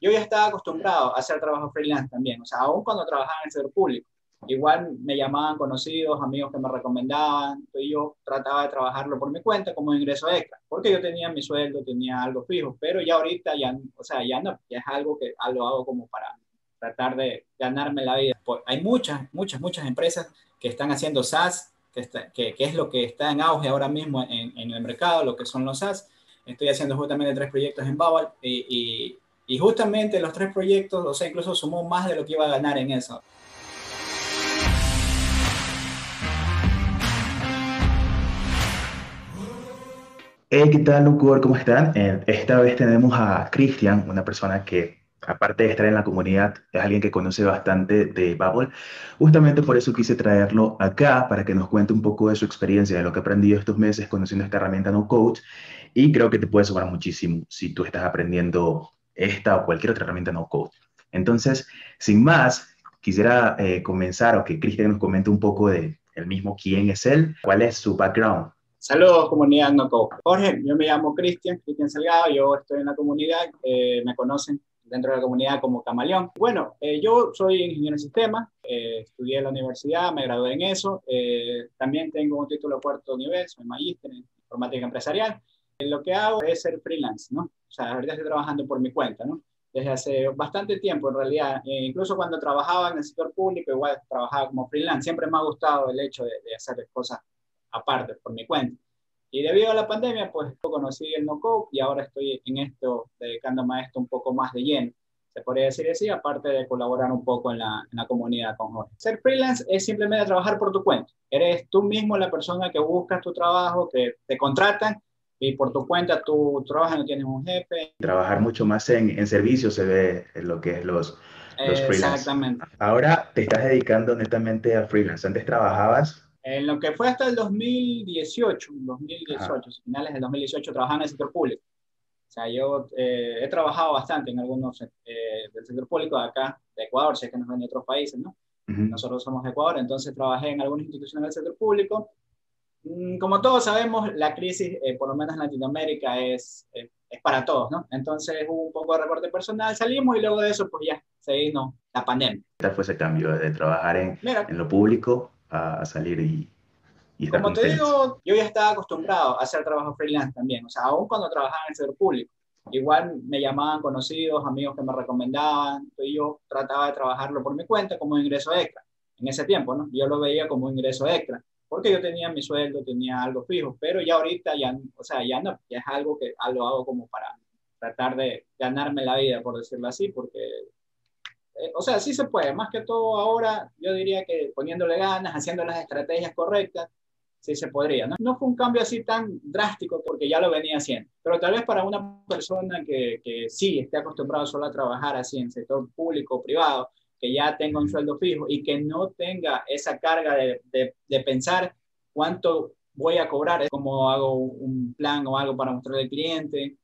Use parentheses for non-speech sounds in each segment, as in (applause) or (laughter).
yo ya estaba acostumbrado a hacer trabajo freelance también, o sea, aún cuando trabajaba en el sector público. Igual me llamaban conocidos, amigos que me recomendaban, y yo trataba de trabajarlo por mi cuenta como ingreso extra, porque yo tenía mi sueldo, tenía algo fijo, pero ya ahorita ya, o sea, ya no, ya es algo que lo hago como para tratar de ganarme la vida. Hay muchas, muchas, muchas empresas que están haciendo SaaS, que, que, que es lo que está en auge ahora mismo en, en, el mercado, lo que son los SaaS. Estoy haciendo justamente tres proyectos en Bubble y, y, y justamente los tres proyectos, o sea, incluso sumó más de lo que iba a ganar en eso. Hey, ¿qué tal, Lucor? ¿Cómo están? Eh, esta vez tenemos a Cristian, una persona que, aparte de estar en la comunidad, es alguien que conoce bastante de Bubble. Justamente por eso quise traerlo acá, para que nos cuente un poco de su experiencia, de lo que ha aprendido estos meses conociendo esta herramienta No Code. Y creo que te puede sumar muchísimo si tú estás aprendiendo esta o cualquier otra herramienta No Code. Entonces, sin más, quisiera eh, comenzar o que Cristian nos comente un poco de el mismo quién es él, cuál es su background Saludos, comunidad NoCo. Jorge, yo me llamo Cristian, Cristian Salgado, yo estoy en la comunidad, eh, me conocen dentro de la comunidad como Camaleón. Bueno, eh, yo soy ingeniero en sistemas, estudié en la universidad, me gradué en eso, también tengo un título de cuarto nivel, soy magíster en informática empresarial. Lo que hago es ser freelance, ¿no? O sea, ahorita estoy trabajando por mi cuenta, ¿no? Desde hace bastante tiempo, en realidad, incluso cuando trabajaba en el sector público, igual trabajaba como freelance, siempre me ha gustado el hecho de, de hacer cosas aparte, por mi cuenta. Y debido a la pandemia, pues conocí el no-code y ahora estoy en esto, dedicándome a esto un poco más de lleno. Se podría decir así, aparte de colaborar un poco en la, en la comunidad con Jorge. Ser freelance es simplemente trabajar por tu cuenta. Eres tú mismo la persona que buscas tu trabajo, que te contratan y por tu cuenta tú trabajas, no tienes un jefe. Trabajar mucho más en, en servicio se ve en lo que es los, los freelance. Exactamente. Ahora te estás dedicando netamente a freelance. Antes trabajabas en lo que fue hasta el 2018, 2018, finales del 2018, trabajaba en el sector público. O sea, yo eh, he trabajado bastante en algunos eh, del sector público de acá, de Ecuador, sé que nos ven de otros países, ¿no? Nosotros somos de Ecuador, entonces trabajé en algunas instituciones del sector público. Mm, como todos sabemos, la crisis, eh, por lo menos en Latinoamérica, es, es para todos, ¿no? Entonces hubo un poco de recorte personal, salimos y luego de eso, pues ya se vino la pandemia. ¿Cuál fue ese cambio de trabajar en, en lo público a, salir y, y estar Como te digo, yo ya estaba acostumbrado a hacer trabajo freelance también, o sea, aún cuando trabajaba en el sector público. Igual me llamaban conocidos, amigos que me recomendaban, y yo trataba de trabajarlo por mi cuenta como ingreso extra. En ese tiempo, ¿no? Yo lo veía como ingreso extra, porque yo tenía mi sueldo, tenía algo fijo, pero ya ahorita ya, o sea, ya no, ya es algo que lo hago como para tratar de ganarme la vida, por decirlo así, porque eh, o sea, sí se puede, más que todo ahora, yo diría que poniéndole ganas, haciendo las estrategias correctas, sí se podría. ¿no? no fue un cambio así tan drástico porque ya lo venía haciendo, pero tal vez para una persona que, que sí esté acostumbrado solo a trabajar así en sector público o privado, que ya tenga un sueldo fijo y que no tenga esa carga de, de, de pensar cuánto voy a cobrar, cómo hago un plan o algo para mostrarle al cliente.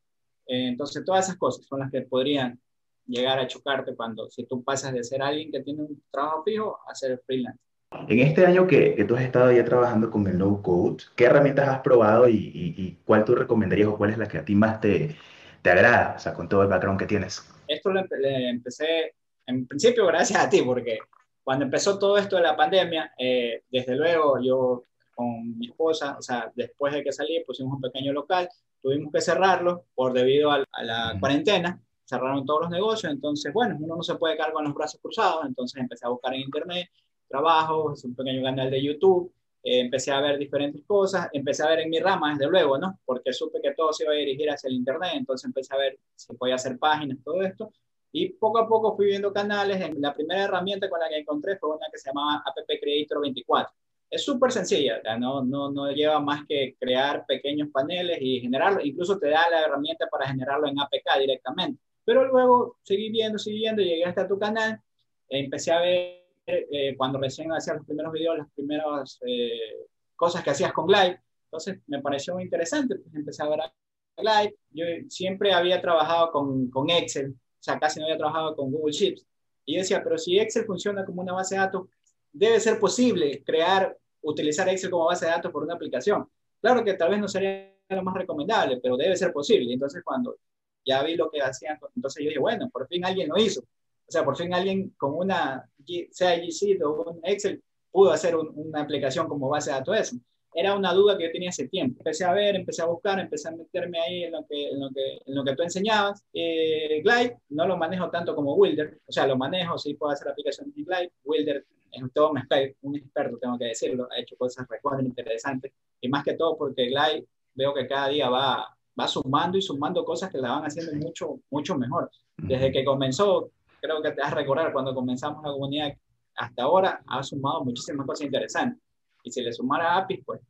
Eh, entonces, todas esas cosas son las que podrían llegar a chocarte cuando, si tú pasas de ser alguien que tiene un trabajo fijo a ser freelance. En este año que, que, tú has estado ya trabajando con el no code, ¿qué herramientas has probado y, y, y, cuál tú recomendarías o cuál es la que a ti más te, te agrada, o sea, con todo el background que tienes? Esto lo le empecé, en principio, gracias a ti, porque cuando empezó todo esto de la pandemia, eh, desde luego yo con mi esposa, o sea, después de que salí, pusimos un pequeño local, tuvimos que cerrarlo por debido a, a la cuarentena, cerraron todos los negocios, entonces, bueno, uno no se puede quedar con los brazos cruzados, entonces empecé a buscar en internet trabajo, un pequeño canal de YouTube, eh, empecé a ver diferentes cosas, empecé a ver en mi rama, desde luego, ¿no? Porque supe que todo se iba a dirigir hacia el internet, entonces empecé a ver si podía hacer páginas, todo esto, y poco a poco fui viendo canales, la primera herramienta con la que encontré fue una que se llamaba App Creator 24, es súper sencilla, no, no, no lleva más que crear pequeños paneles y generarlo, incluso te da la herramienta para generarlo en APK directamente. Pero luego seguí viendo, seguí viendo, llegué hasta tu canal, empecé a ver eh, cuando recién hacías los primeros videos, las primeras eh, cosas que hacías con Glide, entonces me pareció muy interesante, pues empecé a ver a Glide, yo siempre había trabajado con, con Excel, o sea, casi no había trabajado con Google Sheets, y yo decía, pero si Excel funciona como una base de datos, debe ser posible crear, utilizar Excel como base de datos por una aplicación. Claro que tal vez no sería lo más recomendable, pero debe ser posible. Entonces, cuando ya vi lo que hacían, entonces yo dije, bueno, por fin alguien lo hizo. O sea, por fin alguien con una, sea G o un Excel, pudo hacer una aplicación como base de datos eso. Era una duda que yo tenía hace tiempo. Empecé a ver, empecé a buscar, empecé a meterme ahí en lo que, en lo que, en lo que tú enseñabas. Eh, Glide no lo manejo tanto como Wilder, o sea, lo manejo, sí puedo hacer aplicaciones en Glide. Wilder es todo un experto, un experto, tengo que decirlo, ha hecho cosas recontra interesantes. Y más que todo porque Glide veo que cada día va, va sumando y sumando cosas que la van haciendo mucho, mucho mejor. Desde que comenzó, creo que te vas a recordar, cuando comenzamos la comunidad hasta ahora, ha sumado muchísimas cosas interesantes. Y si le sumara APIs, pues,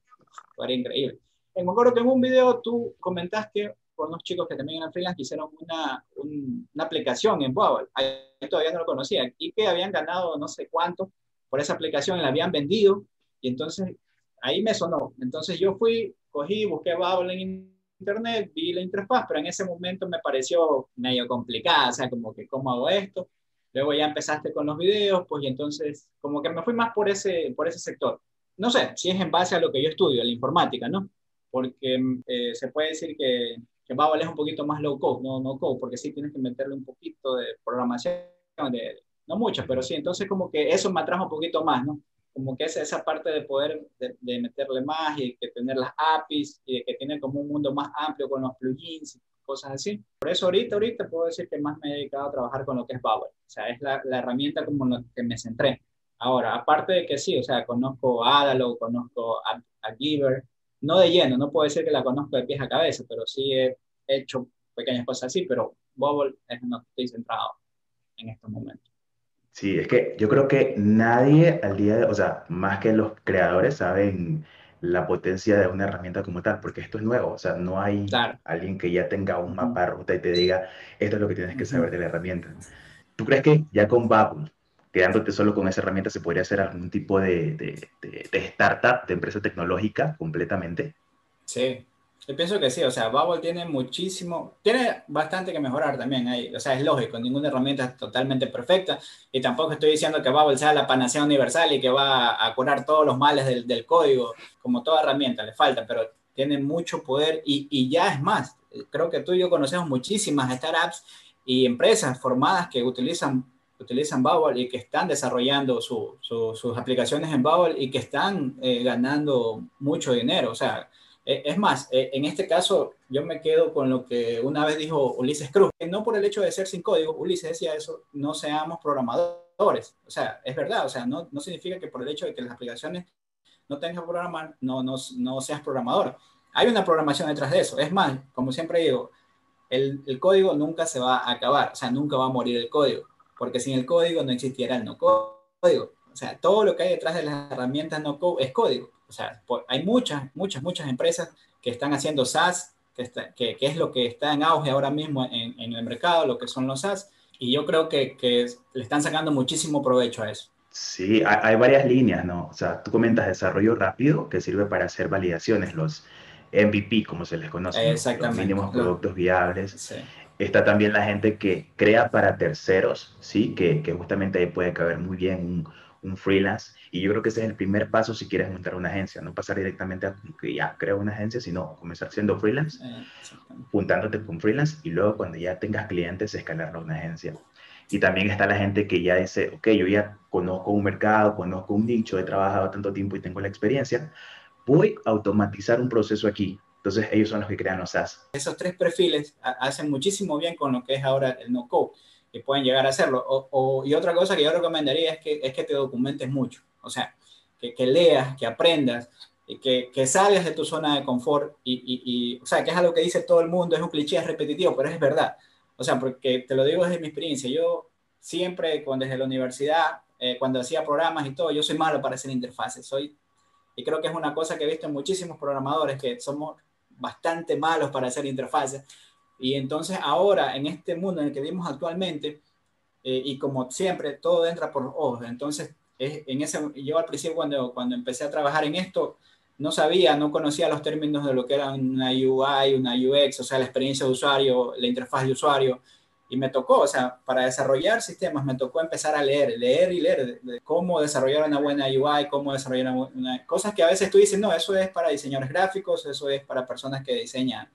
sería increíble. Eh, me acuerdo que en un video tú comentaste con unos chicos que también eran freelance que hicieron una, una aplicación en Bubble. Yo todavía no lo conocía. Y que habían ganado no sé cuánto por esa aplicación, la habían vendido. Y entonces ahí me sonó. Entonces yo fui, cogí, busqué Bubble en internet, vi la interfaz, pero en ese momento me pareció medio complicada, o sea, como que cómo hago esto. Luego ya empezaste con los videos, pues y entonces como que me fui más por ese, por ese sector. No sé si es en base a lo que yo estudio, la informática, ¿no? Porque eh, se puede decir que, que Babel es un poquito más low code, no, no code, porque sí tienes que meterle un poquito de programación, de, no mucho, pero sí, entonces como que eso me atrajo un poquito más, ¿no? como que es esa parte de poder de, meterle más y que tener las APIs y de que tiene como un mundo más amplio con los plugins y cosas así. Por eso ahorita, ahorita puedo decir que más me he dedicado a trabajar con lo que es Bubble. O sea, es la, la herramienta como la que me centré. Ahora, aparte de que sí, o sea, conozco a Adalo, conozco a, a, Giver, no de lleno, no puedo decir que la conozco de pies a cabeza, pero sí he hecho pequeñas cosas así, pero Bubble es en lo que estoy centrado en estos momentos. Sí, es que yo creo que nadie al día de, o sea, más que los creadores saben la potencia de una herramienta como tal, porque esto es nuevo, o sea, no hay alguien que ya tenga un mapa de ruta y te diga, esto es lo que tienes que saber de la herramienta. ¿Tú crees que ya con Bubble, quedándote solo con esa herramienta, se podría hacer algún tipo de, de, de startup, de empresa tecnológica completamente? Sí, yo pienso que sí, o sea, Bubble tiene muchísimo, tiene bastante que mejorar también ahí, o sea, es lógico, ninguna herramienta es totalmente perfecta y tampoco estoy diciendo que Bubble sea la panacea universal y que va a curar todos los males del, del código, como toda herramienta, le falta, pero tiene mucho poder y, y, ya es más, creo que tú y yo conocemos muchísimas startups y empresas formadas que utilizan utilizan Bubble y que están desarrollando su, sus aplicaciones en Bubble y que están eh, ganando mucho dinero. O sea, eh, es más, eh, en este caso yo me quedo con lo que una vez dijo Ulises Cruz, que no por el hecho de ser sin código, Ulises decía eso, no seamos programadores. O sea, es verdad, o sea, no, no significa que por el hecho de que las aplicaciones no tengas que programar, no, no, no seas programador. Hay una programación detrás de eso. Es más, como siempre digo, el, el, código nunca se va a acabar, o sea, nunca va a morir el código, porque sin el código no existiera el no código. O sea, todo lo que hay detrás de las herramientas no code es código. O sea, hay muchas, muchas, muchas empresas que están haciendo SaaS, que, que, es lo que está en auge ahora mismo en, en, el mercado, lo que son los SaaS, y yo creo que, que le están sacando muchísimo provecho a eso. Sí, hay, hay, varias líneas, ¿no? O sea, tú comentas desarrollo rápido, que sirve para hacer validaciones, los MVP, como se les conoce, Exactamente, los mínimos productos viables. Sí. Está también la gente que crea para terceros, ¿sí? Que, que justamente ahí puede caber muy bien un, un freelance. Y yo creo que ese es el primer paso si quieres montar una agencia, no pasar directamente a que ya creo una agencia, sino comenzar siendo freelance, eh, juntándote con freelance y luego cuando ya tengas clientes escalarlo a una agencia. Y también está la gente que ya dice, ok, yo ya conozco un mercado, conozco un nicho, he trabajado tanto tiempo y tengo la experiencia, voy a automatizar un proceso aquí. Entonces ellos son los que crean los SaaS. Esos tres perfiles hacen muchísimo bien con lo que es ahora el no-code que pueden llegar a hacerlo. O, y otra cosa que yo recomendaría es que, es que te documentes mucho, o sea, que, que leas, que aprendas, y que, que, salgas de tu zona de confort y, y, o sea, que es algo que dice todo el mundo, es un cliché, es repetitivo, pero es verdad. O sea, porque te lo digo desde mi experiencia, yo siempre, cuando desde la universidad, eh, cuando hacía programas y todo, yo soy malo para hacer interfaces, soy, y creo que es una cosa que he visto en muchísimos programadores, que somos bastante malos para hacer interfaces, y entonces ahora, en este mundo en el que vivimos actualmente, eh, y como siempre, todo entra por ojos. Entonces, es, en ese, yo al principio cuando, cuando empecé a trabajar en esto, no sabía, no conocía los términos de lo que era una UI, una UX, o sea, la experiencia de usuario, la interfaz de usuario. Y me tocó, o sea, para desarrollar sistemas, me tocó empezar a leer, leer y leer de, cómo desarrollar una buena UI, cómo desarrollar una, una, cosas que a veces tú dices, no, eso es para diseñadores gráficos, eso es para personas que diseñan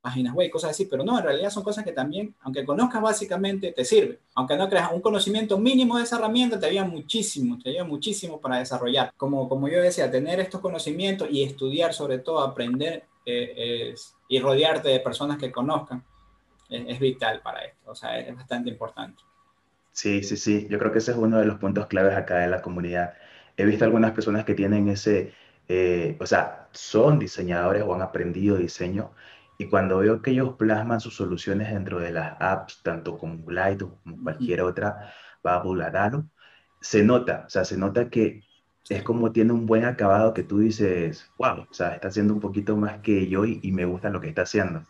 páginas web, cosas así, pero no, en realidad son cosas que también, aunque conozcas básicamente, te sirve. Aunque no creas un conocimiento mínimo de esa herramienta, te ayuda muchísimo, te ayuda muchísimo para desarrollar. Como, como yo decía, tener estos conocimientos y estudiar, sobre todo, aprender eh, y rodearte de personas que conozcan, es, vital para esto, o sea, es bastante importante. Sí, sí, sí, yo creo que ese es uno de los puntos claves acá de la comunidad. He visto algunas personas que tienen ese, eh, o sea, son diseñadores o han aprendido diseño y cuando veo que ellos plasman sus soluciones dentro de las apps, tanto como Light o como cualquier otra, Bubble, Adalo, se nota, o sea, se nota que es como tiene un buen acabado que tú dices, wow, o sea, está haciendo un poquito más que yo y, me gusta lo que está haciendo.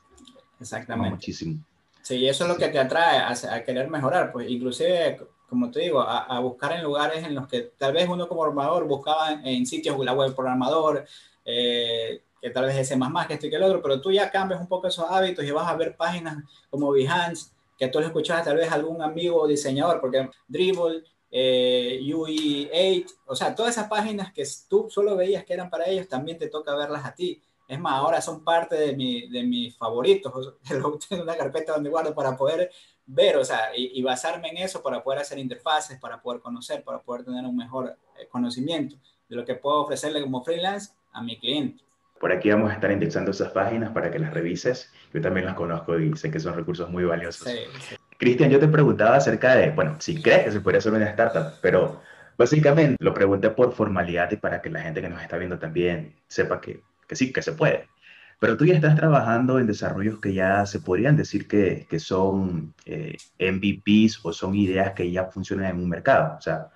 Exactamente. muchísimo. Sí, eso es lo que te atrae a, querer mejorar, pues inclusive, como te digo, a, buscar en lugares en los que tal vez uno como programador buscaba en, sitios la web programador, eh, que tal vez ese más más que esto y que el otro, pero tú ya cambias un poco esos hábitos y vas a ver páginas como Behance, que tú le escuchabas tal vez a algún amigo diseñador, porque Dribble, eh, UI8, o sea, todas esas páginas que tú solo veías que eran para ellos, también te toca verlas a ti. Es más, ahora son parte de, mi, de mis favoritos. (laughs) Tengo una carpeta donde guardo para poder ver, o sea, y, basarme en eso para poder hacer interfaces, para poder conocer, para poder tener un mejor eh, conocimiento de lo que puedo ofrecerle como freelance a mi cliente. Por aquí vamos a estar indexando esas páginas para que las revises. Yo también las conozco y sé que son recursos muy valiosos. Sí, Cristian, yo te preguntaba acerca de, bueno, si crees que se podría hacer una startup, pero básicamente lo pregunté por formalidad y para que la gente que nos está viendo también sepa que, que sí, que se puede. Pero tú ya estás trabajando en desarrollos que ya se podrían decir que, que son eh, MVPs o son ideas que ya funcionan en un mercado, o sea,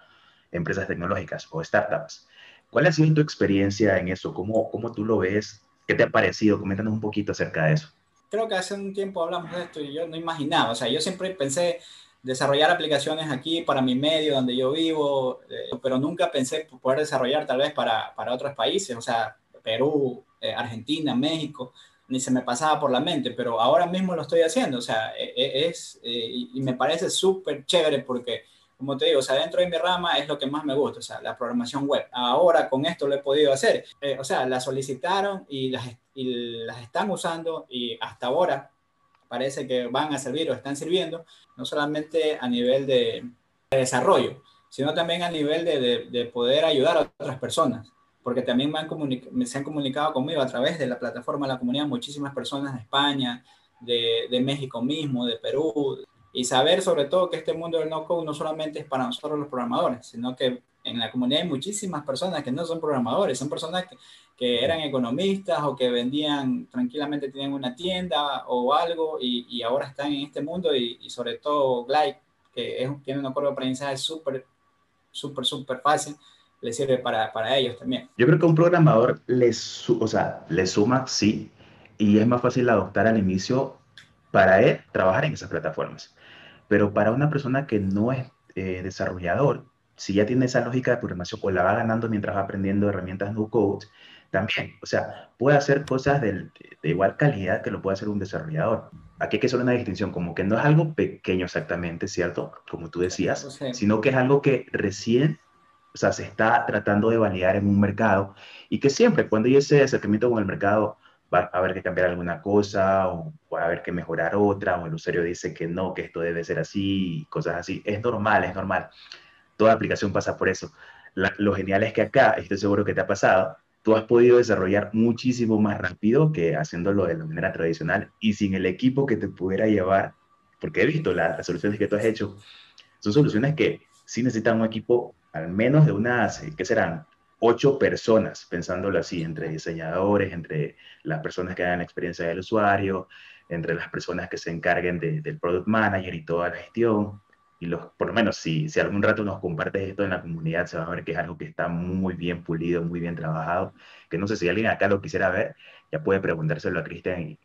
empresas tecnológicas o startups. ¿Cuál ha sido tu experiencia en eso? ¿Cómo, cómo tú lo ves? ¿Qué te ha parecido? Coméntanos un poquito acerca de eso. Creo que hace un tiempo hablamos de esto y yo no imaginaba, o sea, yo siempre pensé desarrollar aplicaciones aquí para mi medio donde yo vivo, eh, pero nunca pensé poder desarrollar tal vez para, para otros países, o sea, Perú, eh, Argentina, México, ni se me pasaba por la mente, pero ahora mismo lo estoy haciendo, o sea, e, e, es, eh, y me parece súper chévere porque como te digo, o sea, dentro de mi rama es lo que más me gusta, o sea, la programación web. Ahora con esto lo he podido hacer. Eh, o sea, la solicitaron y las, y las están usando y hasta ahora parece que van a servir o están sirviendo, no solamente a nivel de, desarrollo, sino también a nivel de, de, poder ayudar a otras personas, porque también me han se han comunicado conmigo a través de la plataforma de la comunidad muchísimas personas de España, de, de México mismo, de Perú, y saber sobre todo que este mundo del no-code no solamente es para nosotros los programadores, sino que en la comunidad hay muchísimas personas que no son programadores, son personas que, que eran economistas o que vendían tranquilamente, tienen una tienda o algo y, y ahora están en este mundo y, y sobre todo Glide, que es, tiene un acuerdo de aprendizaje súper, súper, súper fácil, le sirve para, para, ellos también. Yo creo que un programador les, o sea, le suma, sí, y es más fácil adoptar al inicio para él trabajar en esas plataformas. Pero para una persona que no es eh, desarrollador, si ya tiene esa lógica de programación o la va ganando mientras va aprendiendo herramientas no code, también, o sea, puede hacer cosas de, igual calidad que lo puede hacer un desarrollador. Aquí hay que hacer una distinción, como que no es algo pequeño exactamente, ¿cierto? Como tú decías, sino que es algo que recién, o sea, se está tratando de validar en un mercado y que siempre cuando hay ese acercamiento con el mercado, va a haber que cambiar alguna cosa o va a haber que mejorar otra o el usuario dice que no, que esto debe ser así cosas así. Es normal, es normal. Toda aplicación pasa por eso. lo genial es que acá, estoy seguro que te ha pasado, tú has podido desarrollar muchísimo más rápido que haciéndolo de la manera tradicional y sin el equipo que te pudiera llevar, porque he visto las soluciones que tú has hecho, son soluciones que sí necesitan un equipo al menos de unas, ¿qué serán? ocho personas, pensándolo así, entre diseñadores, entre las personas que hagan experiencia del usuario, entre las personas que se encarguen del product manager y toda la gestión. Y los, por lo menos, si, si algún rato nos compartes esto en la comunidad, se va a ver que es algo que está muy bien pulido, muy bien trabajado. Que no sé si alguien acá lo quisiera ver, ya puede preguntárselo a Cristian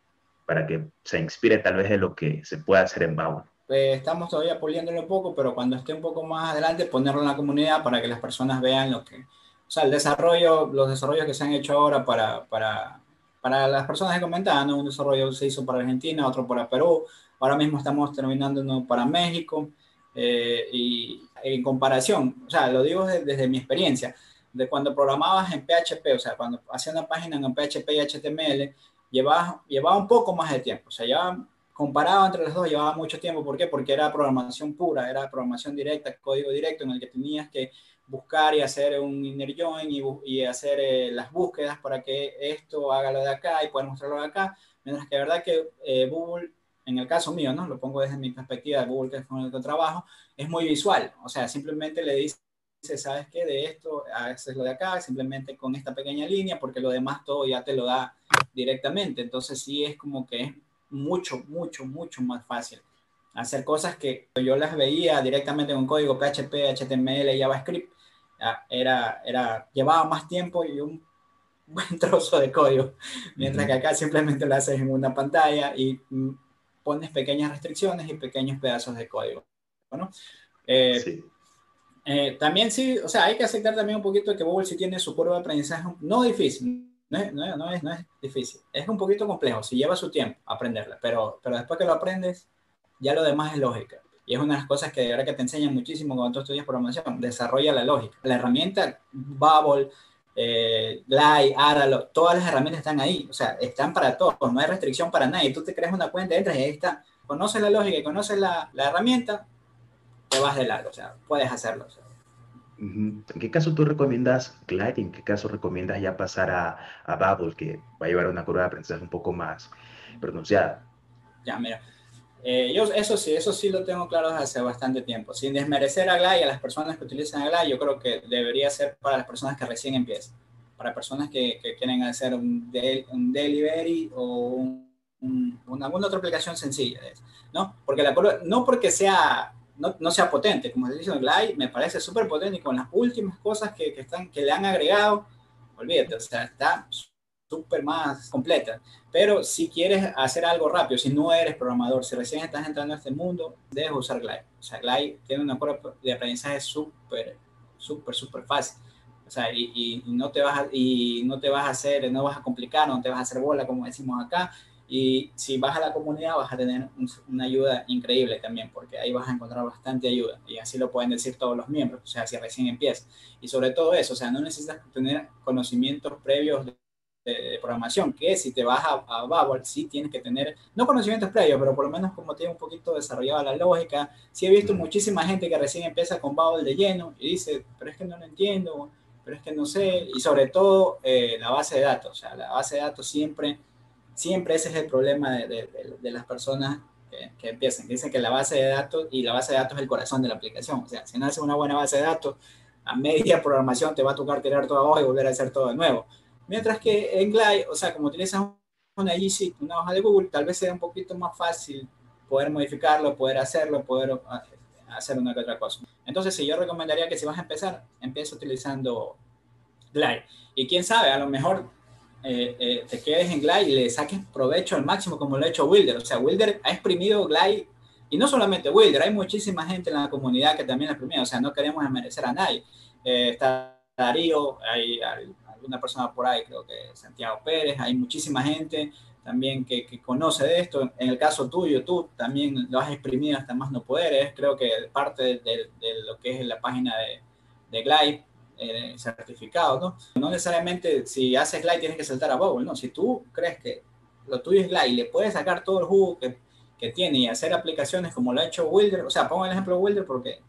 para que se inspire tal vez de lo que se pueda hacer en Bauer. Eh, estamos todavía puliéndolo un poco, pero cuando esté un poco más adelante, ponerlo en la comunidad para que las personas vean lo que, o sea, el desarrollo, los desarrollos que se han hecho ahora para, para, para las personas que comentaban, un desarrollo se hizo para Argentina, otro para Perú, ahora mismo estamos terminando uno para México, eh, y en comparación, o sea, lo digo desde, mi experiencia, de cuando programabas en PHP, o sea, cuando hacía una página en PHP y HTML, llevaba, llevaba un poco más de tiempo. O sea, ya comparado entre los dos, llevaba mucho tiempo. ¿Por qué? Porque era programación pura, era programación directa, código directo, en el que tenías que buscar y hacer un inner join y, hacer eh, las búsquedas para que esto haga lo de acá y poder mostrarlo de acá. Mientras que la verdad que eh, Google, en el caso mío, ¿no? Lo pongo desde mi perspectiva de Google, que es con el que trabajo, es muy visual. O sea, simplemente le dice, ¿sabes qué? De esto, haces lo de acá, simplemente con esta pequeña línea, porque lo demás todo ya te lo da directamente. Entonces sí es como que mucho, mucho, mucho más fácil hacer cosas que yo las veía directamente con código PHP, HTML, JavaScript, era, era, llevaba más tiempo y un (laughs) buen trozo de código, mientras que acá simplemente lo haces en una pantalla y mm, pones pequeñas restricciones y pequeños pedazos de código. Bueno, eh, eh, también sí, o sea, hay que aceptar también un poquito que Google sí tiene su curva de aprendizaje, no difícil, no es, no, es, no es difícil, es un poquito complejo, si lleva su tiempo aprenderla, pero, pero después que lo aprendes, ya lo demás es lógica. Y es una de las cosas que de verdad que te enseñan muchísimo cuando tú estudias programación, desarrolla la lógica. La herramienta Bubble, eh, Glide, Aralo, todas las herramientas están ahí, o sea, están para todos, no hay restricción para nadie. Tú te creas una cuenta, entras y ahí está. Conoces la lógica y conoces la, la herramienta, te vas de largo, o sea, puedes hacerlo. ¿En qué caso tú recomiendas Glide? ¿En qué caso recomiendas ya pasar a, a Bubble, que va a llevar una curva de aprendizaje un poco más pronunciada? Ya, mira. Eh, yo eso sí, eso sí lo tengo claro desde hace bastante tiempo. Sin desmerecer a Glide y a las personas que utilizan a Glide, yo creo que debería ser para las personas que recién empiezan. Para personas que, que quieren hacer un, un delivery o una, alguna otra aplicación sencilla, ¿no? Porque la, no porque sea no, no, sea potente. Como dice en Glide, me parece súper potente y con las últimas cosas que, que, están, que le han agregado, olvídate, o sea, está súper más completa. Pero si quieres hacer algo rápido, si no eres programador, si recién estás entrando a este mundo, debes usar Glide. O sea, Glide tiene una curva de aprendizaje súper, súper, súper fácil. O sea, y, y, no te vas a, y no te vas a hacer, no vas a complicar, no te vas a hacer bola, como decimos acá, y si vas a la comunidad vas a tener una ayuda increíble también, porque ahí vas a encontrar bastante ayuda. Y así lo pueden decir todos los miembros, o sea, si recién empiezas. Y sobre todo eso, o sea, no necesitas tener conocimientos previos de, programación, que si te vas a, a Babel, sí tienes que tener, no conocimientos previos, pero por lo menos como tiene un poquito desarrollada la lógica. Sí he visto muchísima gente que recién empieza con Babel de lleno y dice, pero es que no lo entiendo, pero es que no sé. Y sobre todo eh, la base de datos, o sea, la base de datos siempre Siempre ese es el problema de, las personas que, que, empiezan. Dicen que la base de datos y la base de datos es el corazón de la aplicación. O sea, si no haces una buena base de datos, a media programación te va a tocar tirar todo abajo y volver a hacer todo de nuevo. Mientras que en Glide, o sea, como utilizas una G una hoja de Google, tal vez sea un poquito más fácil poder modificarlo, poder hacerlo, poder hacer una que otra cosa. Entonces, si yo recomendaría que si vas a empezar, empiece utilizando Glide. Y quién sabe, a lo mejor eh, eh, te quedes en Glide y le saques provecho al máximo como lo ha hecho Wilder. O sea, Wilder ha exprimido Glide y no solamente Wilder, hay muchísima gente en la comunidad que también ha exprimido. O sea, no queremos desmerecer a nadie. Eh, está Darío, hay, alguna persona por ahí, creo que Santiago Pérez, hay muchísima gente también que, que, conoce de esto. En el caso tuyo, tú también lo has exprimido hasta más no poder. creo que parte de, de, lo que es la página de, de Glide eh, certificado, ¿no? No necesariamente si haces Glide tienes que saltar a Bubble, ¿no? Si tú crees que lo tuyo es Glide y le puedes sacar todo el jugo que, que tiene y hacer aplicaciones como lo ha hecho Wilder, o sea, pongo el ejemplo de Wilder porque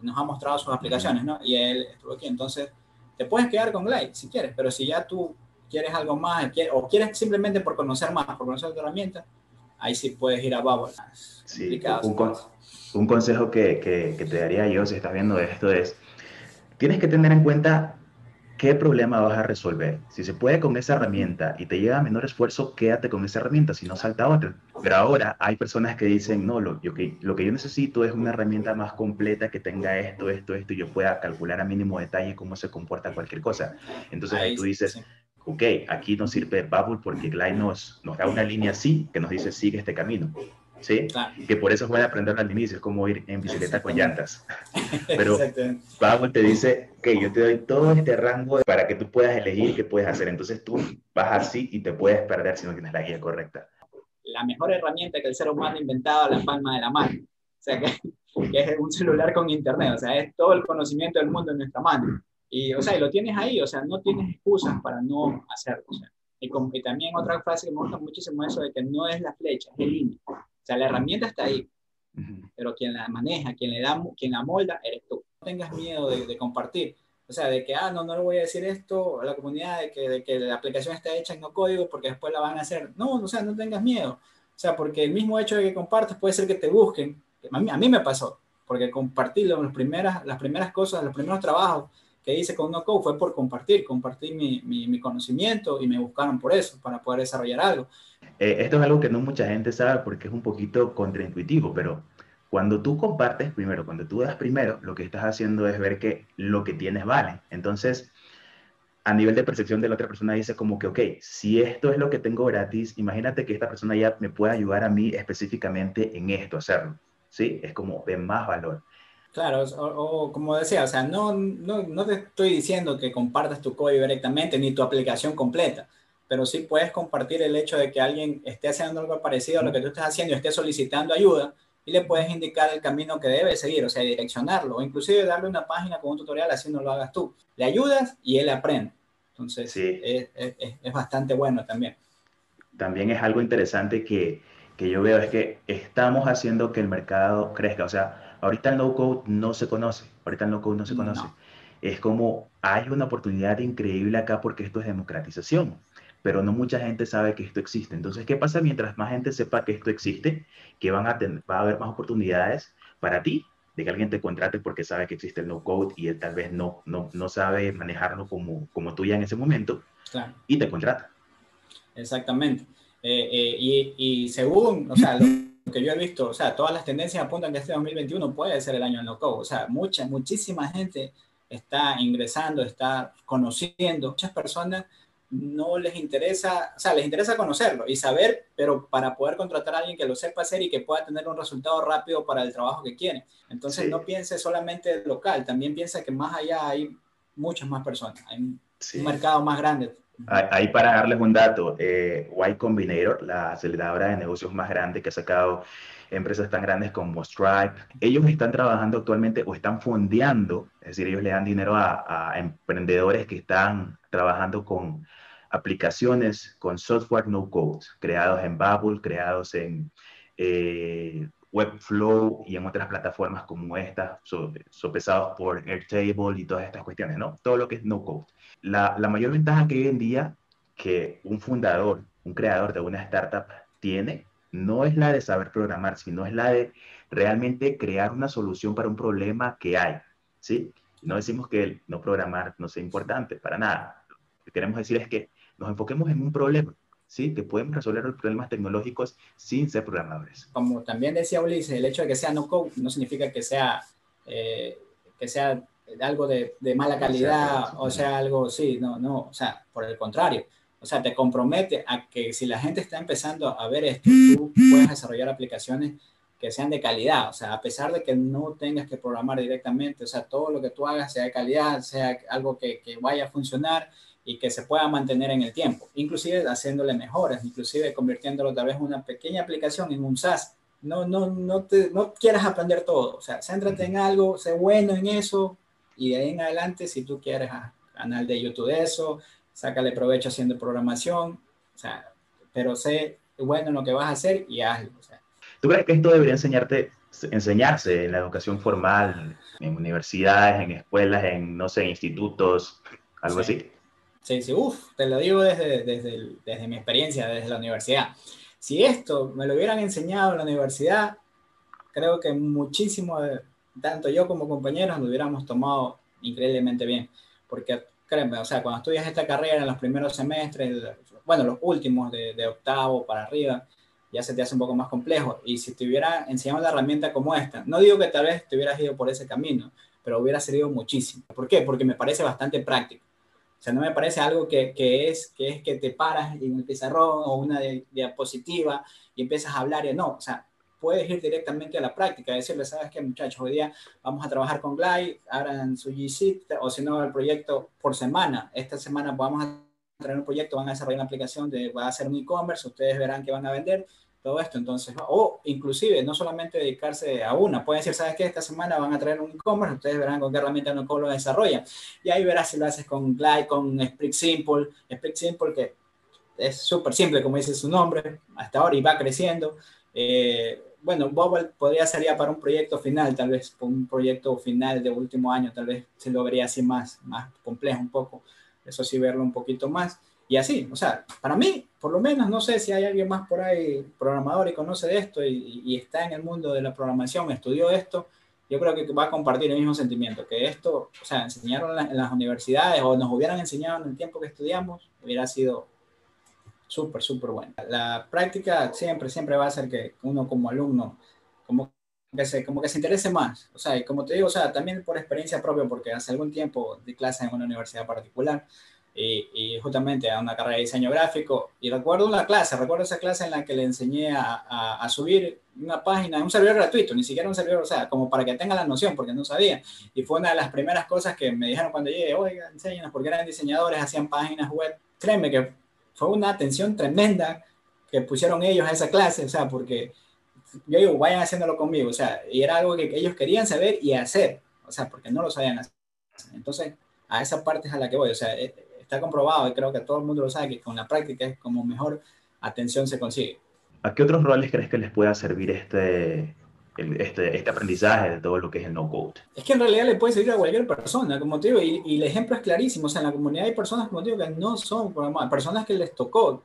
nos ha mostrado sus aplicaciones, ¿no? Y él estuvo aquí, entonces te puedes quedar con Glide si quieres, pero si ya tú quieres algo más o quieres simplemente por conocer más, por conocer tu herramienta, ahí sí puedes ir a Bubble. Sí, un, un, consejo que, que, que, te daría yo si estás viendo esto es tienes que tener en cuenta qué problema vas a resolver. Si se puede con esa herramienta y te lleva a menor esfuerzo, quédate con esa herramienta, si no salta otra. Pero ahora hay personas que dicen, no, lo, yo, lo que yo necesito es una herramienta más completa que tenga esto, esto, esto, y yo pueda calcular a mínimo detalle cómo se comporta cualquier cosa. Entonces ahí, tú dices, ok, aquí nos sirve Bubble porque Glide nos, nos da una línea así que nos dice sigue este camino. ¿Sí? Que por eso puede aprender al inicio, es como ir en bicicleta con llantas. (laughs) Pero Pablo te dice que yo te doy todo este rango para que tú puedas elegir qué puedes hacer. Entonces tú vas así y te puedes perder si no tienes la guía correcta. La mejor herramienta que el ser humano ha inventado a la palma de la mano. O sea, que, que es un celular con internet. O sea, es todo el conocimiento del mundo en nuestra mano. Y, o sea, y lo tienes ahí, o sea, no tienes excusas para no hacerlo. O sea, Y, y, también otra frase que me gusta muchísimo eso de que no es la flecha, es el línea. O sea, la herramienta está ahí, pero quien la maneja, quien le da, quien la molda, eres tú. No tengas miedo de, de, compartir. O sea, de que, ah, no, no le voy a decir esto a la comunidad, de que, de que la aplicación está hecha en no código porque después la van a hacer. No, o sea, no tengas miedo. O sea, porque el mismo hecho de que compartes puede ser que te busquen. A mí, a mí me pasó, porque compartir las primeras, las primeras cosas, los primeros trabajos que hice con no code fue por compartir, compartir mi, mi, conocimiento y me buscaron por eso, para poder desarrollar algo. Eh, esto es algo que no mucha gente sabe porque es un poquito contraintuitivo, pero cuando tú compartes primero, cuando tú das primero, lo que estás haciendo es ver que lo que tienes vale. Entonces, a nivel de percepción de la otra persona dice como que, ok, si esto es lo que tengo gratis, imagínate que esta persona ya me puede ayudar a mí específicamente en esto, hacerlo. ¿Sí? Es como de más valor. Claro, o, como decía, o sea, no, no, no, te estoy diciendo que compartas tu código directamente ni tu aplicación completa, pero sí puedes compartir el hecho de que alguien esté haciendo algo parecido a lo que tú estás haciendo y esté solicitando ayuda y le puedes indicar el camino que debe seguir, o sea, direccionarlo, o inclusive darle una página con un tutorial así no lo hagas tú. Le ayudas y él aprende. Entonces, sí. es, es, es bastante bueno también. También es algo interesante que, que yo veo, es que estamos haciendo que el mercado crezca, o sea, Ahorita el no-code no se conoce, ahorita el no-code no se conoce. Es como hay una oportunidad increíble acá porque esto es democratización, pero no mucha gente sabe que esto existe. Entonces, ¿qué pasa mientras más gente sepa que esto existe? Que van a tener, va a haber más oportunidades para ti de que alguien te contrate porque sabe que existe el no-code y él tal vez no, no, no sabe manejarlo como, como tú ya en ese momento y te contrata. Exactamente. Eh, eh, y, y, según, o sea, que yo he visto, o sea, todas las tendencias apuntan que este 2021 puede ser el año del no-code. O sea, mucha, muchísima gente está ingresando, está conociendo. Muchas personas no les interesa, o sea, les interesa conocerlo y saber, pero para poder contratar a alguien que lo sepa hacer y que pueda tener un resultado rápido para el trabajo que quiere. Entonces, no piense solamente local, también piensa que más allá hay muchas más personas, hay un mercado más grande. Ahí para darles un dato, eh, Y Combinator, la aceleradora de negocios más grande que ha sacado empresas tan grandes como Stripe, ellos están trabajando actualmente o están fondeando, es decir, ellos le dan dinero a, emprendedores que están trabajando con aplicaciones, con software no code, creados en Bubble, creados en eh, Webflow y en otras plataformas como estas, sopesados por Airtable y todas estas cuestiones, ¿no? Todo lo que es no code. La, la mayor ventaja que hoy en día que un fundador, un creador de una startup tiene, no es la de saber programar, sino es la de realmente crear una solución para un problema que hay, ¿sí? No decimos que el no programar no sea importante, para nada. Lo que queremos decir es que nos enfoquemos en un problema, ¿sí? Que podemos resolver los problemas tecnológicos sin ser programadores. Como también decía Ulises, el hecho de que sea no code no significa que sea, eh, que sea algo de, de mala calidad, o sea, algo, sí, no, no, o sea, por el contrario. O sea, te compromete a que si la gente está empezando a ver esto, tú puedes desarrollar aplicaciones que sean de calidad, o sea, a pesar de que no tengas que programar directamente, o sea, todo lo que tú hagas sea de calidad, sea algo que, que vaya a funcionar y que se pueda mantener en el tiempo, inclusive haciéndole mejoras, inclusive convirtiéndolo tal vez en una pequeña aplicación en un SaaS. No, no, no, te, no quieras aprender todo, o sea, céntrate en algo, sé bueno en eso, y de ahí en adelante, si tú quieres a canal de YouTube de eso, sácale provecho haciendo programación, o sea, pero sé bueno en lo que vas a hacer y hazlo. O sea. ¿Tú crees que esto debería enseñarte, enseñarse en la educación formal, en universidades, en escuelas, en, no sé, institutos, algo así? Sí, sí, uff, te lo digo desde, desde, desde mi experiencia, desde la universidad. Si esto me lo hubieran enseñado en la universidad, creo que muchísimo tanto yo como compañeros nos hubiéramos tomado increíblemente bien, porque créeme, o sea, cuando estudias esta carrera en los primeros semestres, bueno, los últimos de, de, octavo para arriba, ya se te hace un poco más complejo. Y si te hubiera enseñado una herramienta como esta, no digo que tal vez te hubieras ido por ese camino, pero hubiera servido muchísimo. ¿Por qué? Porque me parece bastante práctico. O sea, no me parece algo que, que, es, que es que te paras en el pizarrón o una diapositiva y empiezas a hablar y no, o sea, puedes ir directamente a la práctica, decirle, ¿sabes qué, muchachos? Hoy día vamos a trabajar con Glide, en su GC, o si no, el proyecto por semana. Esta semana vamos a tener un proyecto, van a desarrollar una aplicación de, va a hacer un e-commerce, ustedes verán que van a vender, todo esto. Entonces, o inclusive, no solamente dedicarse a una, pueden decir, ¿sabes qué? Esta semana van a traer un e-commerce, ustedes verán con qué herramienta no lo desarrollan. Y ahí verás si lo haces con Glide, con Spring Simple, Spring Simple que es súper simple, como dice su nombre, hasta ahora y va creciendo. Eh, bueno, Bubble podría ser ya para un proyecto final, tal vez un proyecto final de último año, tal vez se lo vería así más, más complejo un poco, eso sí verlo un poquito más. Y así, o sea, para mí, por lo menos, no sé si hay alguien más por ahí, programador y conoce de esto y, y está en el mundo de la programación, estudió esto, yo creo que va a compartir el mismo sentimiento, que esto, o sea, enseñaron en las universidades o nos hubieran enseñado en el tiempo que estudiamos, hubiera sido súper, súper bueno. La práctica siempre, siempre va a ser que uno como alumno, como que se, como que se interese más. O sea, y como te digo, o sea, también por experiencia propia, porque hace algún tiempo di clase en una universidad particular y, y, justamente a una carrera de diseño gráfico. Y recuerdo una clase, recuerdo esa clase en la que le enseñé a, a, a subir una página, un servidor gratuito, ni siquiera un servidor, o sea, como para que tenga la noción, porque no sabía. Y fue una de las primeras cosas que me dijeron cuando llegué, oiga, enséñanos, porque eran diseñadores, hacían páginas web. Créeme que fue una atención tremenda que pusieron ellos a esa clase, o sea, porque yo digo, vayan haciéndolo conmigo, o sea, y era algo que ellos querían saber y hacer, o sea, porque no lo sabían hacer. Entonces, a esa parte es a la que voy, o sea, eh, está comprobado y creo que todo el mundo lo sabe que con la práctica es como mejor atención se consigue. ¿A qué otros roles crees que les pueda servir este, este, este aprendizaje de todo lo que es el no-code? Es que en realidad le puede servir a cualquier persona, como te digo, y, y, el ejemplo es clarísimo. O sea, en la comunidad hay personas, como te digo, que no son programadores, personas que les tocó.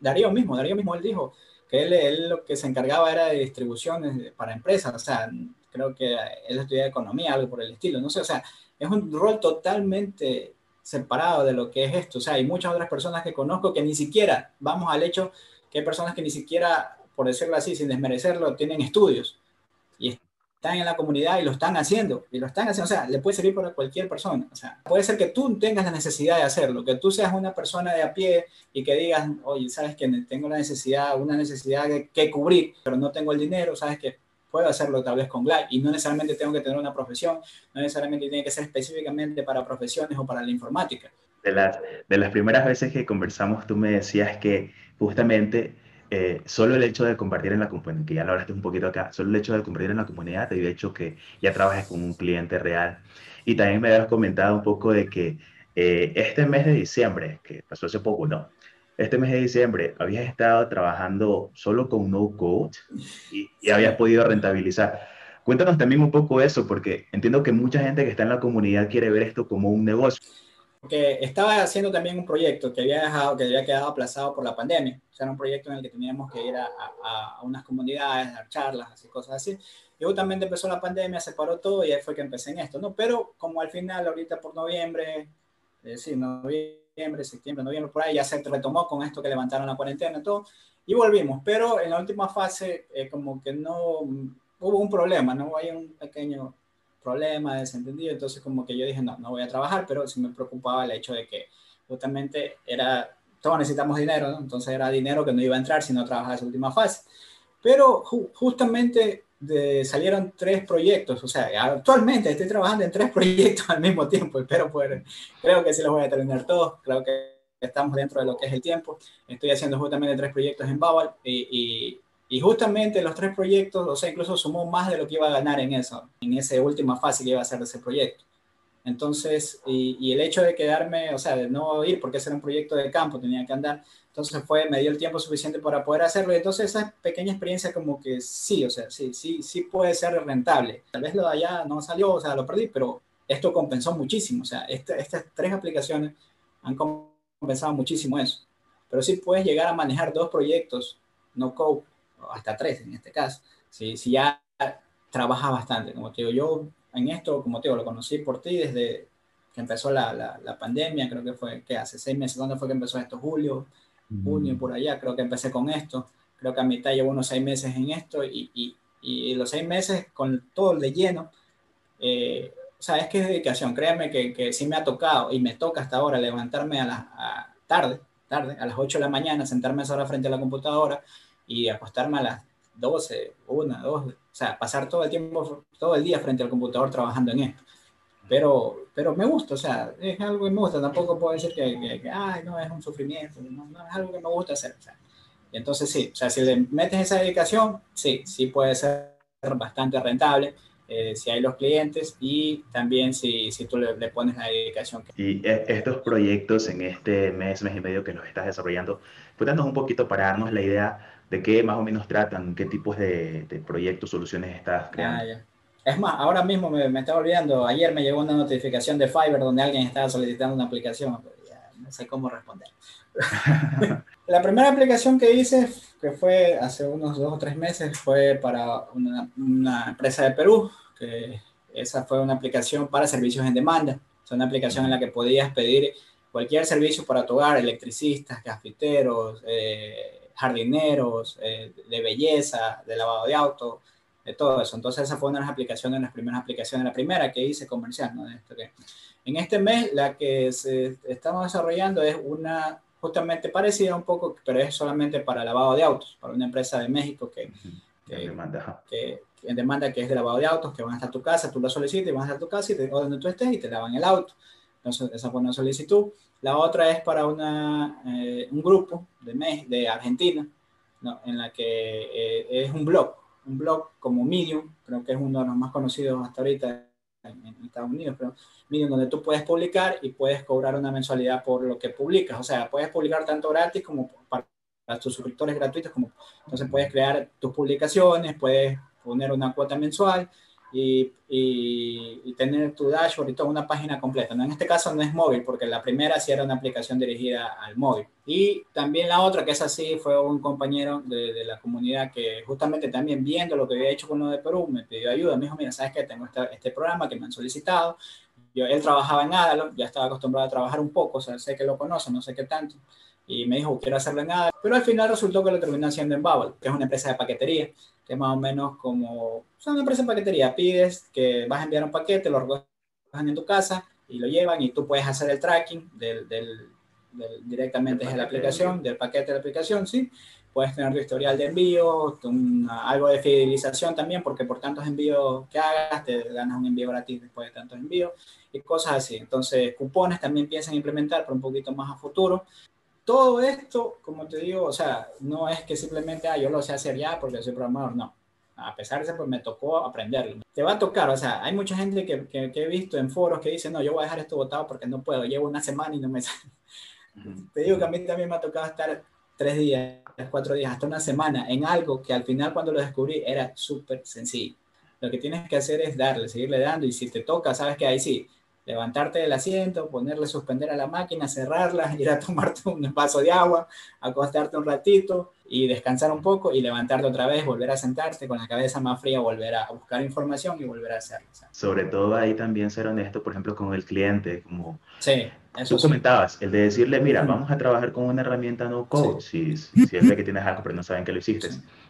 Darío mismo, Darío mismo, él dijo que él, él, lo que se encargaba era de distribuciones para empresas. O sea, creo que él estudiaba economía, algo por el estilo. No sé, o sea, es un rol totalmente separado de lo que es esto. O sea, hay muchas otras personas que conozco que ni siquiera, vamos al hecho, que hay personas que ni siquiera, por decirlo así, sin desmerecerlo, tienen estudios y están en la comunidad y lo están haciendo, y lo están haciendo, o sea, le puede servir para cualquier persona. O sea, puede ser que tú tengas la necesidad de hacerlo, que tú seas una persona de a pie y que digas, oye, sabes que tengo la necesidad, una necesidad que, que cubrir, pero no tengo el dinero, sabes que puedo hacerlo tal vez con Glide y no necesariamente tengo que tener una profesión, no necesariamente tiene que ser específicamente para profesiones o para la informática. De las, de las primeras veces que conversamos, tú me decías que justamente eh, solo el hecho de compartir en la comunidad, que ya lo hablaste un poquito acá, solo el hecho de compartir en la comunidad te había hecho que ya trabajes con un cliente real. Y también me habías comentado un poco de que eh, este mes de diciembre, que pasó hace poco, ¿no? Este mes de diciembre habías estado trabajando solo con no code y, y habías podido rentabilizar. Cuéntanos también un poco eso, porque entiendo que mucha gente que está en la comunidad quiere ver esto como un negocio. Porque estaba haciendo también un proyecto que había dejado, que había quedado aplazado por la pandemia. O sea, era un proyecto en el que teníamos que ir a, a, a unas comunidades, dar charlas, así cosas así. Y justamente empezó la pandemia, se paró todo y ahí fue que empecé en esto, ¿no? Pero como al final, ahorita por noviembre, eh, sí, noviembre, septiembre, septiembre, noviembre, por ahí ya se retomó con esto que levantaron la cuarentena y todo, y volvimos, pero en la última fase eh, como que no hubo un problema, ¿no? Hay un pequeño problema, desentendido, entonces como que yo dije, no, no voy a trabajar, pero sí me preocupaba el hecho de que justamente era, todos necesitamos dinero, ¿no? Entonces era dinero que no iba a entrar si no trabajaba esa última fase. Pero ju justamente de, salieron tres proyectos, o sea, actualmente estoy trabajando en tres (laughs) proyectos al mismo tiempo, espero poder, creo que sí los voy a terminar todos, creo que estamos dentro de lo que es el tiempo, estoy haciendo justamente tres proyectos en Babel y, y, y, justamente los tres proyectos, o sea, incluso sumó más de lo que iba a ganar en eso, en esa última fase que iba a ser de ese proyecto. Entonces, y, y, el hecho de quedarme, o sea, de no ir, porque ese era un proyecto de campo, tenía que andar, entonces fue, me dio el tiempo suficiente para poder hacerlo. Y entonces esa pequeña experiencia como que sí, o sea, sí, sí, sí puede ser rentable. Tal vez lo de allá no salió, o sea, lo perdí, pero esto compensó muchísimo. O sea, este, estas tres aplicaciones han compensado muchísimo eso. Pero sí puedes llegar a manejar dos proyectos, no code, hasta tres en este caso, si, si ya trabajas bastante. Como te digo, yo en esto, como te digo, lo conocí por ti desde que empezó la, la, la pandemia, creo que fue, ¿qué? Hace seis meses, ¿dónde fue que empezó esto? Julio, junio, por allá, creo que empecé con esto, creo que a mitad llevo unos seis meses en esto y, y, y los seis meses con todo el de lleno, eh, o sea, es que es dedicación, créeme que, que sí me ha tocado y me toca hasta ahora levantarme a la tarde, tarde, a las 8 de la mañana, sentarme a esa hora frente a la computadora y acostarme a las 12, 1, 2, o sea, pasar todo el tiempo, todo el día frente al computador trabajando en esto. Pero, pero me gusta, o sea, es algo que me gusta, tampoco puedo decir que, que, que ay, no, es un sufrimiento, no, no, es algo que me gusta hacer. O sea, entonces sí, o sea, si le metes esa dedicación, sí, sí puede ser bastante rentable. eh, si hay los clientes y también si, si tú le, pones la dedicación. Y e, estos proyectos en este mes, mes y medio que los estás desarrollando, cuéntanos un poquito para darnos la idea de qué más o menos tratan, qué tipos de, de proyectos, soluciones estás creando. Ah, es más, ahora mismo me, me, estaba olvidando, ayer me llegó una notificación de Fiverr donde alguien estaba solicitando una aplicación, no sé cómo responder. (laughs) (laughs) la primera aplicación que hice, que fue hace unos dos o tres meses, fue para una, una empresa de Perú, que esa fue una aplicación para servicios en demanda. Es una aplicación en la que podías pedir cualquier servicio para tu hogar, electricistas, cafeteros, eh, jardineros, eh, de belleza, de lavado de auto, de todo eso. Entonces esa fue una de las aplicaciones, las primeras aplicaciones, la primera que hice comercial, que, en este mes la que se, estamos desarrollando es una justamente parecida un poco, pero es solamente para lavado de autos, para una empresa de México que, que, demanda. que, en demanda que es de lavado de autos, que van hasta tu casa, tú lo solicitas y van hasta tu casa y te, donde tú estés y te lavan el auto. Entonces esa fue una solicitud. La otra es para una, eh, un grupo de, de Argentina, ¿no? en la que eh, es un blog, un blog como Medium, creo que es uno de los más conocidos hasta ahorita en, Estados Unidos, pero Medium, donde tú puedes publicar y puedes cobrar una mensualidad por lo que publicas. O sea, puedes publicar tanto gratis como para, tus suscriptores gratuitos, como entonces puedes crear tus publicaciones, puedes poner una cuota mensual y, y, tener tu dashboard y toda una página completa. ¿no? En este caso no es móvil, porque la primera sí era una aplicación dirigida al móvil. Y también la otra, que es así, fue un compañero de, de la comunidad que justamente también viendo lo que había hecho con lo de Perú, me pidió ayuda. Me dijo, mira, ¿sabes qué? Tengo este programa que me han solicitado. Yo, él trabajaba en Adalo, ya estaba acostumbrado a trabajar un poco, o sea, sé que lo conoce, no sé qué tanto. Y me dijo, quiero hacerle nada. Pero al final resultó que lo terminó haciendo en Bubble, que es una empresa de paquetería que más o menos como, son una empresa de paquetería, pides que vas a enviar un paquete, lo recogen en tu casa y lo llevan y tú puedes hacer el tracking del, del, directamente desde la aplicación, del paquete de la aplicación, ¿sí? Puedes tener tu historial de envío, algo de fidelización también, porque por tantos envíos que hagas te ganas un envío gratis después de tantos envíos y cosas así. Entonces, cupones también piensan implementar, pero un poquito más a futuro todo esto, como te digo, o sea, no es que simplemente, ah, yo lo sé hacer ya porque soy programador, no. A pesar de eso, pues me tocó aprenderlo. Te va a tocar, o sea, hay mucha gente que, que, he visto en foros que dice, no, yo voy a dejar esto votado porque no puedo, llevo una semana y no me (laughs) sale. Te digo que a mí también me ha tocado estar tres días, cuatro días, hasta una semana en algo que al final cuando lo descubrí era súper sencillo. Lo que tienes que hacer es darle, seguirle dando y si te toca, sabes que ahí sí, levantarte del asiento, ponerle suspender a la máquina, cerrarla, (laughs) ir a tomarte un vaso de agua, acostarte un ratito y descansar un poco y levantarte otra vez, volver a sentarte con la cabeza más fría, volver a buscar información y volver a hacerlo. Sobre todo ahí también ser honesto, por ejemplo, con el cliente, como sí, eso tú comentabas, el de decirle, mira, vamos a trabajar con una herramienta no code, si, si, es de que tienes algo pero no saben que lo hiciste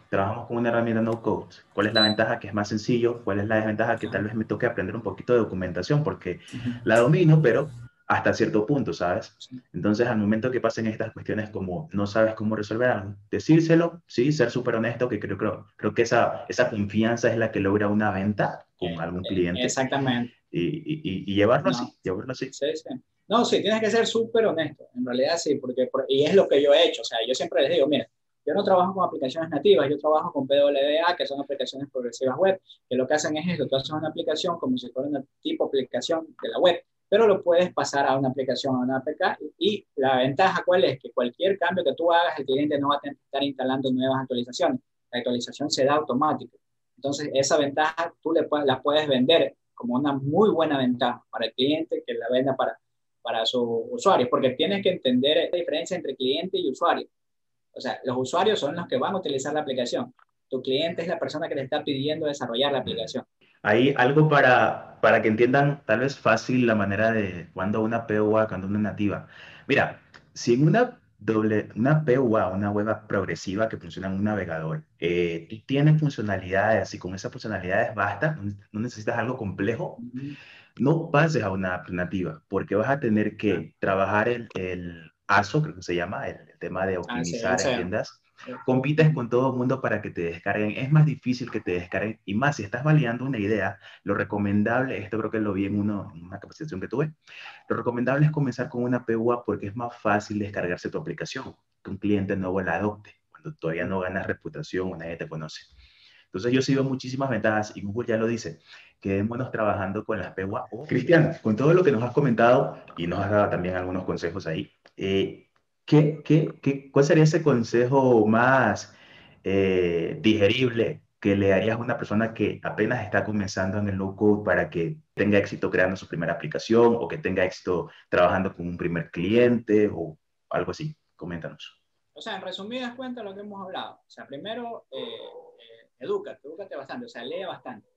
trabajamos con una herramienta no code. ¿Cuál es la ventaja? Que es más sencillo. ¿Cuál es la desventaja? Que tal vez me toque aprender un poquito de documentación porque la domino, pero hasta cierto punto, ¿sabes? Entonces, al momento que pasen estas cuestiones como no sabes cómo resolver algo, decírselo, sí, ser súper honesto, que creo, creo, creo que esa, esa confianza es la que logra una venta con eh, algún cliente. Exactamente. Y, y, llevarlo así, llevarlo así. Sí, sí. No, sí, tienes que ser súper honesto, en realidad sí, porque, y es lo que yo he hecho, o sea, yo siempre les digo, mira, yo no trabajo con aplicaciones nativas, yo trabajo con PWA, que son aplicaciones progresivas web, que lo que hacen es esto, tú haces una aplicación como si fuera un tipo aplicación de la web, pero lo puedes pasar a una aplicación, a una APK, y la ventaja cuál es, que cualquier cambio que tú hagas, el cliente no va a estar instalando nuevas actualizaciones, la actualización se da automática. Entonces, esa ventaja tú le la puedes vender como una muy buena ventaja para el cliente que la venda para, para sus usuarios, porque tienes que entender la diferencia entre cliente y usuario. O sea, los usuarios son los que van a utilizar la aplicación. Tu cliente es la persona que le está pidiendo desarrollar la aplicación. Hay algo para, para que entiendan tal vez fácil la manera de cuando una POA, cuando una nativa. Mira, si en una doble, una POA, una web progresiva que funciona en un navegador, eh, tú tienes funcionalidades y con esas funcionalidades basta, no necesitas algo complejo, no pases a una app nativa porque vas a tener que trabajar el, el ASO, creo que se llama, el, tema de ah, optimizar tiendas. Compites con todo el mundo para que te descarguen. Es más difícil que te descarguen. Y más, si estás validando una idea, lo recomendable, esto creo que lo vi en, uno, en una capacitación que tuve, lo recomendable es comenzar con una PUA porque es más fácil descargarse tu aplicación, que un cliente nuevo la adopte, cuando todavía no ganas reputación o nadie te conoce. Entonces yo sí veo muchísimas ventajas y Google ya lo dice. quedémonos trabajando con las PEWA. Cristian, con todo lo que nos has comentado y nos has dado también algunos consejos ahí, eh, ¿qué, qué, qué, cuál sería ese consejo más eh, digerible que le harías a una persona que apenas está comenzando en el low code para que tenga éxito creando su primera aplicación o que tenga éxito trabajando con un primer cliente o algo así? Coméntanos. O sea, en resumidas cuentas lo que hemos hablado. O sea, primero, eh, eh, bastante, o sea, lee bastante,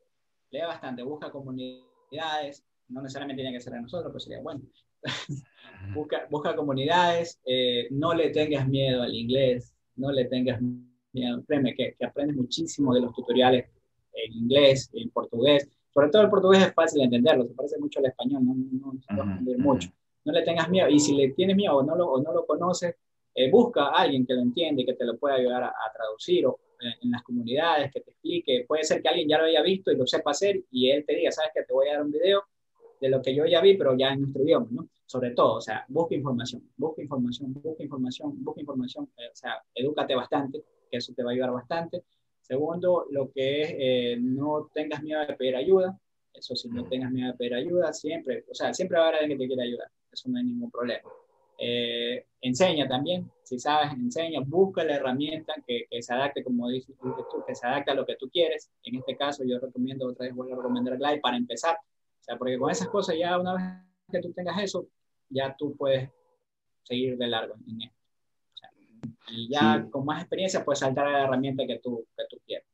lee bastante, busca comunidades, no necesariamente tiene que ser de nosotros, pero sería bueno. (laughs) busca, busca comunidades, eh, no le tengas miedo al inglés, no le tengas miedo, créeme que, que aprendes muchísimo de los tutoriales en inglés, en portugués, sobre todo el portugués es fácil de entenderlo, se parece mucho al español, no, no, no, no mucho. No le tengas miedo, y si le tienes miedo o no lo, o no lo conoces, eh, busca a alguien que lo entiende, que te lo pueda ayudar a, traducir o eh, en, las comunidades, que te explique. Puede ser que alguien ya lo haya visto y lo sepa hacer y él te diga, sabes que te voy a dar un video de lo que yo ya vi, pero ya en nuestro idioma, ¿no? Sobre todo, o sea, busca información, busca información, busca información, busca información, eh, o sea, edúcate bastante, que eso te va a ayudar bastante. Segundo, lo que es, no tengas miedo de pedir ayuda, eso sí, no tengas miedo de pedir ayuda, siempre, o sea, siempre va a haber alguien que te quiera ayudar, eso no hay ningún problema. Eh, enseña también, si sabes, enseña, busca la herramienta que, se adapte, como dices tú, que se adapte a lo que tú quieres. En este caso, yo recomiendo, otra vez voy a recomendar Glide para empezar. Sea, porque con esas cosas ya una vez que tú tengas eso, ya tú puedes seguir de largo en esto. y ya con más experiencia puedes saltar a la herramienta que tú, que tú quieras.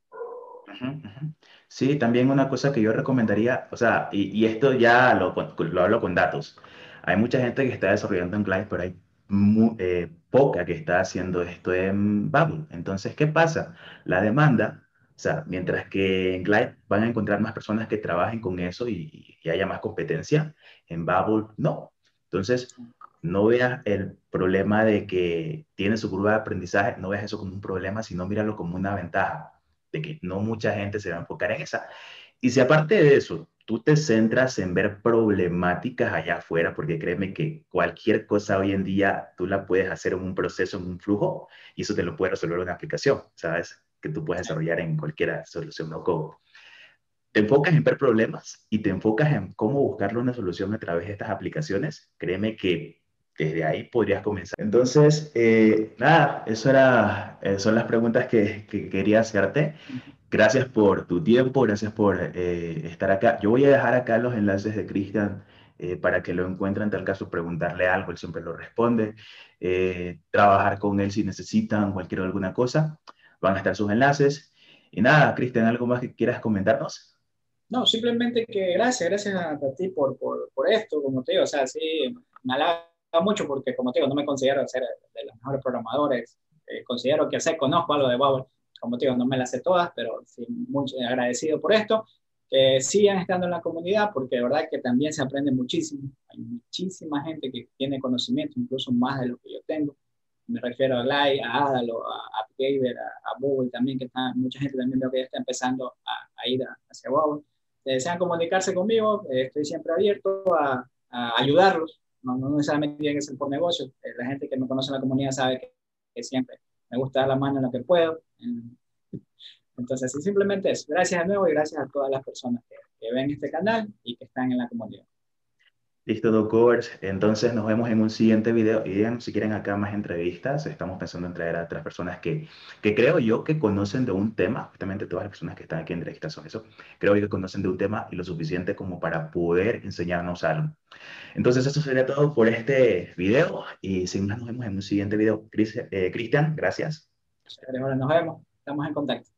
Sí, también una cosa que yo recomendaría, o sea, y, y esto ya lo, lo hablo con datos. Hay mucha gente que está desarrollando en Glide, pero hay eh, poca que está haciendo esto en Bubble. Entonces, ¿qué pasa? La demanda, o sea, mientras que en Glide van a encontrar más personas que trabajen con eso y, haya más competencia, en Bubble no. Entonces, no veas el problema de que tiene su curva de aprendizaje, no veas eso como un problema, sino míralo como una ventaja, de que no mucha gente se va a enfocar en esa. Y si aparte de eso, tú te centras en ver problemáticas allá afuera, porque créeme que cualquier cosa hoy en día tú la puedes hacer en un proceso, en un flujo, y eso te lo puede resolver una aplicación, ¿sabes? Que tú puedes desarrollar en cualquier solución no code. Te enfocas en ver problemas y te enfocas en cómo buscarle una solución a través de estas aplicaciones, créeme que desde ahí podrías comenzar. Entonces, eh, nada, eso era, eh, son las preguntas que, que quería hacerte. Gracias por tu tiempo, gracias por eh, estar acá. Yo voy a dejar acá los enlaces de Cristian eh, para que lo encuentren, en tal caso preguntarle algo, él siempre lo responde. Eh, trabajar con él si necesitan cualquier alguna cosa, van a estar sus enlaces. Y nada, Cristian, ¿algo más que quieras comentarnos? No, simplemente que gracias, gracias a, ti por, por, por, esto, como te digo, o sea, sí, me halaga mucho porque, como te digo, no me considero ser de los mejores programadores, considero que sé, conozco algo de Bubble, como te digo, no me las sé todas, pero sí, muy agradecido por esto. Que sigan estando en la comunidad, porque de verdad que también se aprende muchísimo. Hay muchísima gente que tiene conocimiento, incluso más de lo que yo tengo. Me refiero a Glide, a Adalo, a AppGaver, a, a Google también, que está, mucha gente también veo que ya está empezando a, ir hacia Google. Si desean comunicarse conmigo, eh, estoy siempre abierto a, a ayudarlos. No, no, necesariamente tiene que ser por negocio. Eh, la gente que me conoce en la comunidad sabe que, que siempre me gusta dar la mano en lo que puedo. Entonces, simplemente eso. Gracias de nuevo y gracias a todas las personas que, ven este canal y que están en la comunidad. Listo, doctores. Entonces nos vemos en un siguiente video. Y digan si quieren acá más entrevistas. Estamos pensando en traer a otras personas que, que creo yo que conocen de un tema. Justamente todas las personas que están aquí en entrevistas son eso. Creo yo que conocen de un tema y lo suficiente como para poder enseñarnos algo. Entonces eso sería todo por este video. Y sin más nos vemos en un siguiente video. Eh, Cristian, gracias. Nos vemos. Estamos en contacto.